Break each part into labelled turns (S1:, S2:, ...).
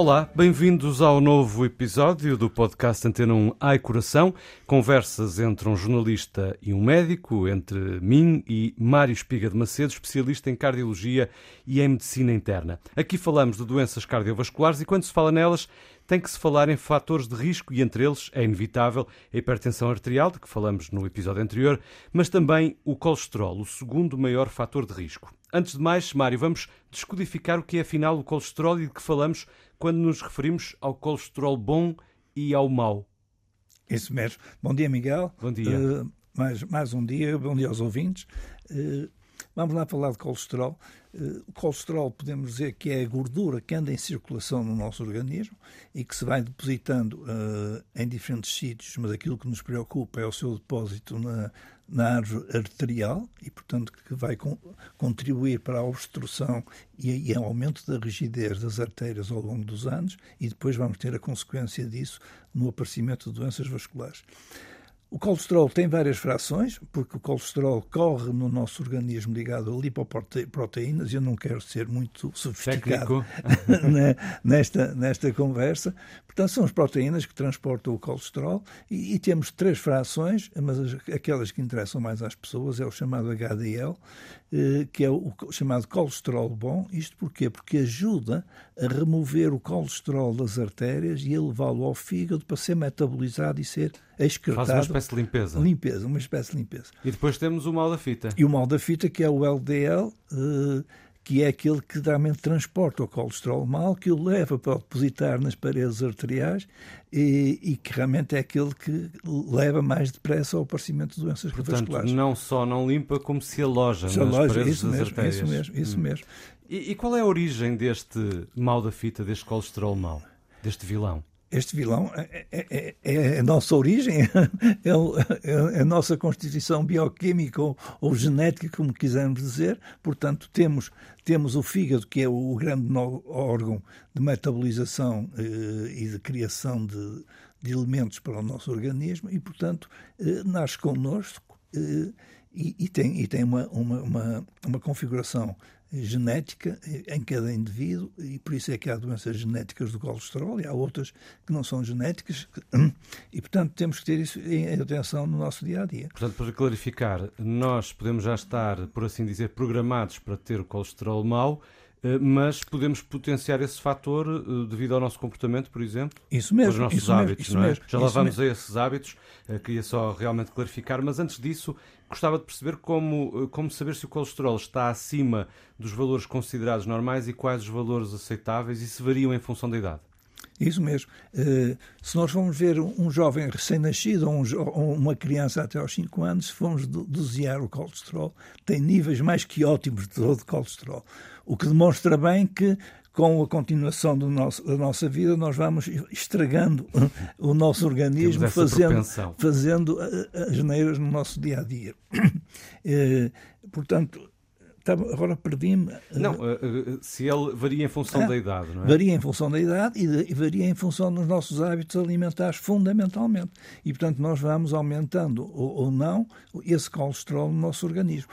S1: Olá, bem-vindos ao novo episódio do podcast Antena 1 Ai Coração. Conversas entre um jornalista e um médico, entre mim e Mário Espiga de Macedo, especialista em cardiologia e em medicina interna. Aqui falamos de doenças cardiovasculares e quando se fala nelas, tem que se falar em fatores de risco e entre eles é inevitável a hipertensão arterial, de que falamos no episódio anterior, mas também o colesterol, o segundo maior fator de risco. Antes de mais, Mário, vamos descodificar o que é afinal o colesterol e de que falamos quando nos referimos ao colesterol bom e ao mau.
S2: Isso mesmo. Bom dia, Miguel.
S1: Bom dia. Uh,
S2: mais, mais um dia. Bom dia aos ouvintes. Uh, vamos lá falar de colesterol. Uh, o colesterol, podemos dizer que é a gordura que anda em circulação no nosso organismo e que se vai depositando em diferentes sítios, mas aquilo que nos preocupa é o seu depósito na, na árvore arterial e, portanto, que vai con contribuir para a obstrução e, e aumento da rigidez das artérias ao longo dos anos, e depois vamos ter a consequência disso no aparecimento de doenças vasculares. O colesterol tem várias frações, porque o colesterol corre no nosso organismo ligado a lipoproteínas, e eu não quero ser muito sofisticado nesta, nesta conversa. Portanto, são as proteínas que transportam o colesterol e, e temos três frações, mas as, aquelas que interessam mais às pessoas é o chamado HDL, que é o, chamado colesterol bom. Isto porquê? Porque ajuda a remover o colesterol das artérias e a levá-lo ao fígado para ser metabolizado e ser excretado.
S1: Faz uma espécie de limpeza.
S2: Limpeza, uma espécie de limpeza.
S1: E depois temos o mal da fita.
S2: E o mal da fita, que é o LDL, que é aquele que realmente transporta o colesterol mal, que o leva para depositar nas paredes arteriais e, e, que realmente é aquele que leva mais depressa ao aparecimento de doenças
S1: Portanto,
S2: vasculares.
S1: não só não limpa, como se aloja
S2: se
S1: nas
S2: aloja,
S1: paredes
S2: isso
S1: das
S2: mesmo,
S1: artérias.
S2: Isso mesmo, isso
S1: Hum.
S2: mesmo.
S1: E, e qual é a origem deste mal da fita, deste colesterol mau, deste vilão?
S2: Este vilão é, é, é, a nossa origem, é, a nossa constituição bioquímica ou, ou, genética, como quisermos dizer. Portanto, temos, temos o fígado, que é o grande órgão de metabolização eh, e de criação de, de, elementos para o nosso organismo, e, portanto, eh, nasce connosco eh, e, e, tem, e tem uma, uma, uma, uma configuração genética em cada indivíduo e por isso é que há doenças genéticas do colesterol e há outras que não são genéticas e portanto temos que ter isso em atenção no nosso dia a dia.
S1: Portanto, para clarificar, nós podemos já estar, por assim dizer, programados para ter o colesterol mau, mas podemos potenciar esse fator eh, devido ao nosso comportamento, por exemplo?
S2: Isso mesmo.
S1: Os nossos hábitos,
S2: mesmo,
S1: não é?
S2: mesmo,
S1: Já lá vamos a esses hábitos, eh, queria só realmente clarificar, mas antes disso, gostava de perceber como, como saber se o colesterol está acima dos valores considerados normais e quais os valores aceitáveis e se variam em função da idade.
S2: Isso mesmo. Uh, se nós formos ver um jovem recém-nascido ou, um, ou, uma criança até aos 5 anos, se formos dosear o colesterol, tem níveis mais que ótimos de todo colesterol. O que demonstra bem que com a continuação nosso, da nossa vida, nós vamos estragando o nosso organismo, fazendo, fazendo as neiras no nosso dia a dia. Uh, agora perdi-me.
S1: Não, se ele varia em função ah, da idade, não é?
S2: Varia em função da idade e, varia em função dos nossos hábitos alimentares, fundamentalmente. E, portanto, nós vamos aumentando ou, ou não esse colesterol no nosso organismo.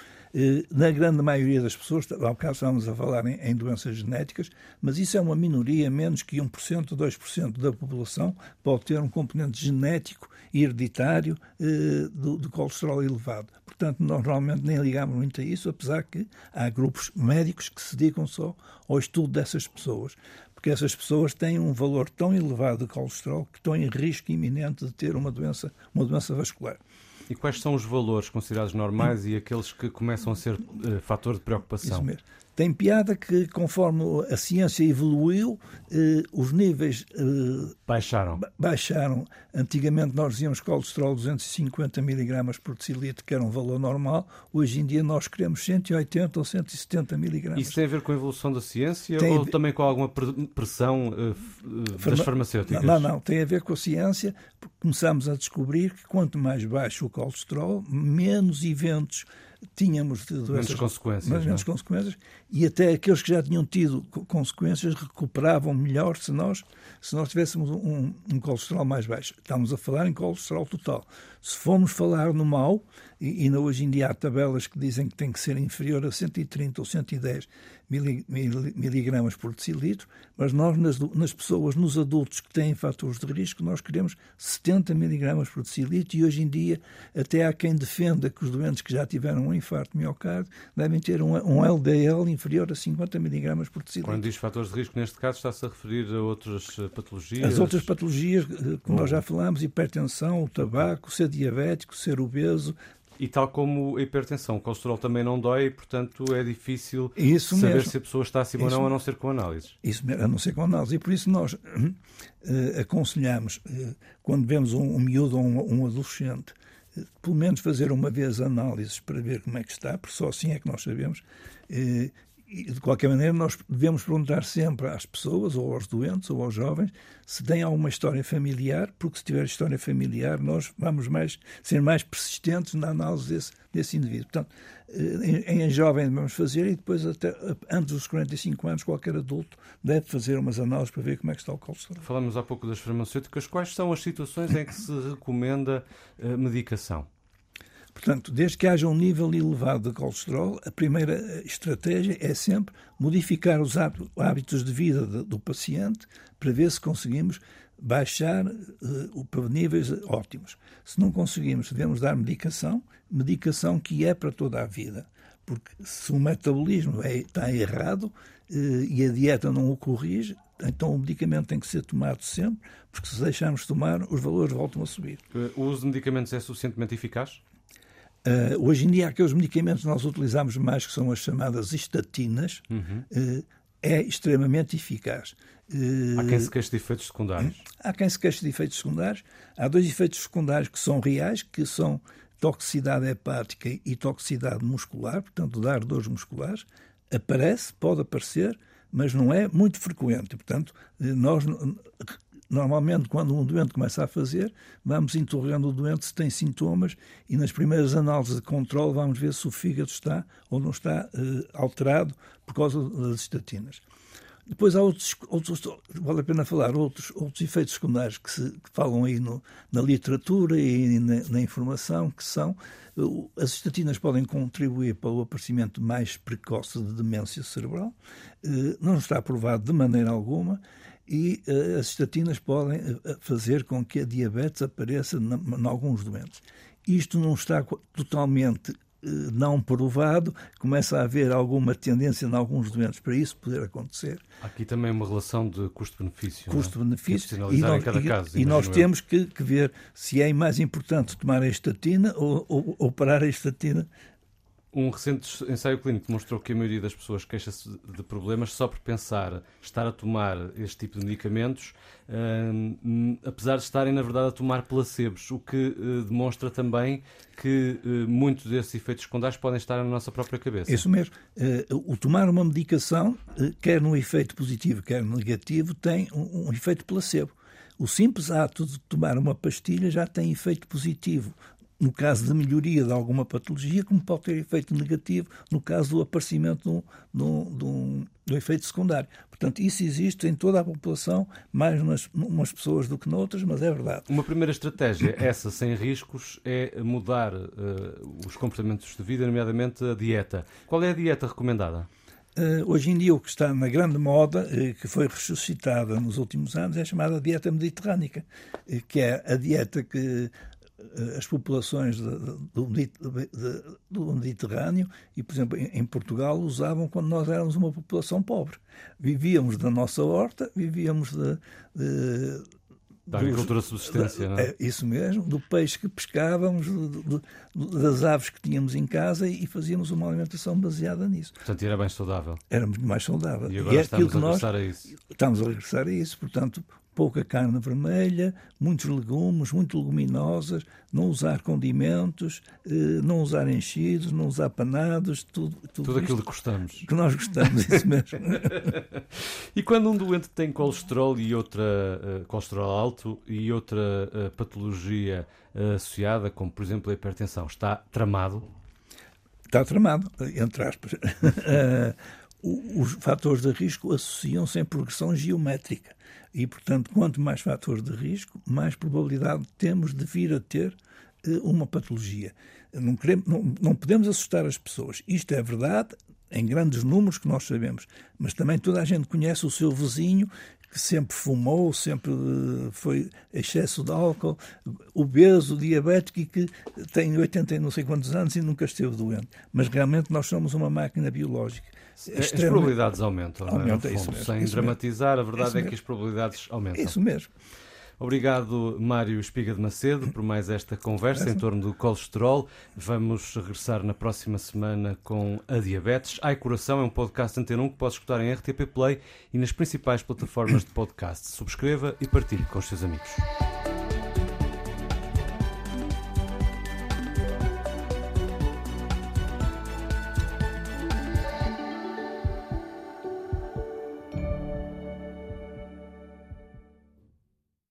S2: Na grande maioria das pessoas, ao bocado estamos a falar em, em, doenças genéticas, mas isso é uma minoria, menos que 1%, 2% da população pode ter um componente genético hereditário eh, do, do colesterol elevado. Portanto, normalmente nem ligamos muito a isso, apesar que há grupos médicos que se dedicam só ao estudo dessas pessoas porque essas pessoas têm um valor tão elevado de colesterol que estão em risco iminente de ter uma doença, uma doença vascular.
S1: E quais são os valores considerados normais e aqueles que começam a ser uh, fator de preocupação?
S2: Isso mesmo. Tem piada que, conforme a ciência evoluiu, eh, os níveis eh,
S1: baixaram.
S2: baixaram. Antigamente nós dizíamos colesterol 250 miligramas por decilitro, que era um valor normal. Hoje em dia nós queremos 180 ou 170 miligramas.
S1: Isso tem a ver com a evolução da ciência tem... ou também com alguma pressão uh, das farmacêuticas?
S2: Não, não, tem a ver com a ciência. Começamos a descobrir que quanto mais baixo o colesterol, menos eventos tínhamos
S1: doenças, menos consequências,
S2: menos, menos consequências e até aqueles que já tinham tido consequências recuperavam melhor se nós se nós tivéssemos um, um colesterol mais baixo. Estamos a falar em colesterol total. Se formos falar no mau, e, e hoje em dia há tabelas que dizem que tem que ser inferior a 130 ou 110 miligramas por decilitro, mas nós, nas, nas, pessoas, nos adultos que têm fatores de risco, nós queremos 70 miligramas por decilitro e hoje em dia até há quem defenda que os doentes que já tiveram um infarto miocárdio devem ter um, um LDL inferior a 50 miligramas por decilitro.
S1: Quando diz fatores de risco, neste caso está-se a referir a outras eh, patologias?
S2: As outras patologias, eh, como nós já falámos, hipertensão, o tabaco, ser diabético, ser obeso,
S1: e tal como a hipertensão, o colesterol também não dói, portanto é difícil
S2: isso
S1: saber
S2: mesmo.
S1: se a pessoa está acima ou não, a não ser com análises.
S2: Isso mesmo, a não ser com análises. E por isso nós uh, aconselhamos, uh, quando vemos um, um miúdo ou um, um adolescente, uh, pelo menos fazer uma vez análises para ver como é que está, porque só assim é que nós sabemos e, de qualquer maneira, nós devemos perguntar sempre às pessoas, ou aos doentes, ou aos jovens, se têm alguma história familiar, porque se tiver história familiar, nós vamos mais, ser mais persistentes na análise desse, desse indivíduo. Portanto, eh, em, em jovem devemos fazer e depois, até antes dos 45 anos, qualquer adulto deve fazer umas análises para ver como é que está o colesterol.
S1: Falamos há pouco das farmacêuticas. Quais são as situações em que se recomenda uh, medicação?
S2: Portanto, desde que haja um nível elevado de colesterol, a primeira estratégia é sempre modificar os hábitos de vida do paciente para ver se conseguimos baixar uh, para níveis ótimos. Se não conseguimos, devemos dar medicação, medicação que é para toda a vida. Porque se o metabolismo é, está errado uh, e a dieta não o corrige, então o medicamento tem que ser tomado sempre, porque se deixarmos de tomar, os valores voltam a subir.
S1: O uso de medicamentos é suficientemente eficaz?
S2: Uh, hoje em dia, aqueles medicamentos que nós utilizamos mais, que são as chamadas estatinas, uhum. uh, é extremamente eficaz.
S1: Uh, há quem se queixe de efeitos secundários.
S2: Há quem se queixe de efeitos secundários. Há dois efeitos secundários que são reais, que são toxicidade hepática e toxicidade muscular, portanto, dar dores musculares. Aparece, pode aparecer, mas não é muito frequente. Portanto, nós normalmente, quando um doente começa a fazer, vamos interrogando o doente se tem sintomas e nas primeiras análises de controle vamos ver se o fígado está ou não está uh, alterado por causa das estatinas. Depois há outros, outros, vale a pena falar, outros, outros efeitos secundários que, se, que falam aí no, na literatura e na, na, informação, que são as estatinas podem contribuir para o aparecimento mais precoce de demência cerebral, eh, não está provado de maneira alguma, e uh, as estatinas podem uh, fazer com que a diabetes apareça em alguns doentes. Isto não está totalmente uh, não provado, começa a haver alguma tendência em alguns doentes para isso poder acontecer.
S1: Há aqui também uma relação de custo-benefício.
S2: É? Custo-benefício. É? E, nós, caso, e nós temos que, que, ver se é mais importante tomar a estatina ou, ou, ou parar a estatina
S1: um recente ensaio clínico mostrou que a maioria das pessoas queixa-se de problemas só por pensar estar a tomar este tipo de medicamentos, uh, apesar de estarem, na verdade, a tomar placebos, o que uh, demonstra também que uh, muitos desses efeitos secundários podem estar na nossa própria cabeça.
S2: Isso mesmo. o tomar uma medicação, quer no efeito positivo, quer no negativo, tem um, um efeito placebo. O simples ato de tomar uma pastilha já tem efeito positivo no caso da melhoria de alguma patologia, como pode ter efeito negativo no caso do aparecimento de um, de um, de um efeito secundário. Portanto, isso existe em toda a população, mais nas umas pessoas do que noutras, mas é verdade.
S1: Uma primeira estratégia, essa sem riscos, é mudar uh, os comportamentos de vida, nomeadamente a dieta. Qual é a dieta recomendada?
S2: Uh, hoje em dia, o que está na grande moda, uh, que foi ressuscitada nos últimos anos, é a chamada dieta mediterrânica, uh, que é a dieta que as populações do, Mediterrâneo e, por exemplo, em Portugal usavam quando nós éramos uma população pobre. Vivíamos da nossa horta, vivíamos de, de
S1: da agricultura de subsistência, não é?
S2: é? Isso mesmo, do peixe que pescávamos, do, do, das aves que tínhamos em casa e fazíamos uma alimentação baseada nisso.
S1: Portanto, era bem saudável.
S2: Era muito mais saudável.
S1: E agora e é estamos a regressar nós, a isso.
S2: Estamos a regressar a isso, portanto, pouca carne vermelha, muitos legumes, muito leguminosas, não usar condimentos, eh, não usar enchidos, não usar panados, tudo,
S1: tudo, tudo aquilo que gostamos.
S2: Que nós gostamos, isso mesmo.
S1: e quando um doente tem colesterol e outra uh, colesterol alto e outra uh, patologia uh, associada, como por exemplo a hipertensão, está tramado?
S2: Está tramado, entre aspas. os fatores de risco associam-se em progressão geométrica. E, portanto, quanto mais fatores de risco, mais probabilidade temos de vir a ter eh, uma patologia. Não, queremos, não, não podemos assustar as pessoas. Isto é verdade, em grandes números que nós sabemos, mas também toda a gente conhece o seu vizinho que sempre fumou, sempre eh, foi excesso de álcool, obeso, diabético e que tem 80 e não sei quantos anos e nunca esteve doente. Mas realmente nós somos uma máquina biológica.
S1: As probabilidades aumentam,
S2: Aumenta, é? Isso mesmo,
S1: Sem
S2: isso
S1: dramatizar,
S2: mesmo.
S1: a verdade
S2: Isso
S1: é que as probabilidades aumentam.
S2: Isso mesmo.
S1: Obrigado, Mário Espiga de Macedo, por mais esta conversa em torno do colesterol. Vamos regressar na próxima semana com a diabetes. Ai Coração é um podcast Antena 1 que pode escutar em RTP Play e nas principais plataformas de podcast. Subscreva e partilhe com os seus amigos.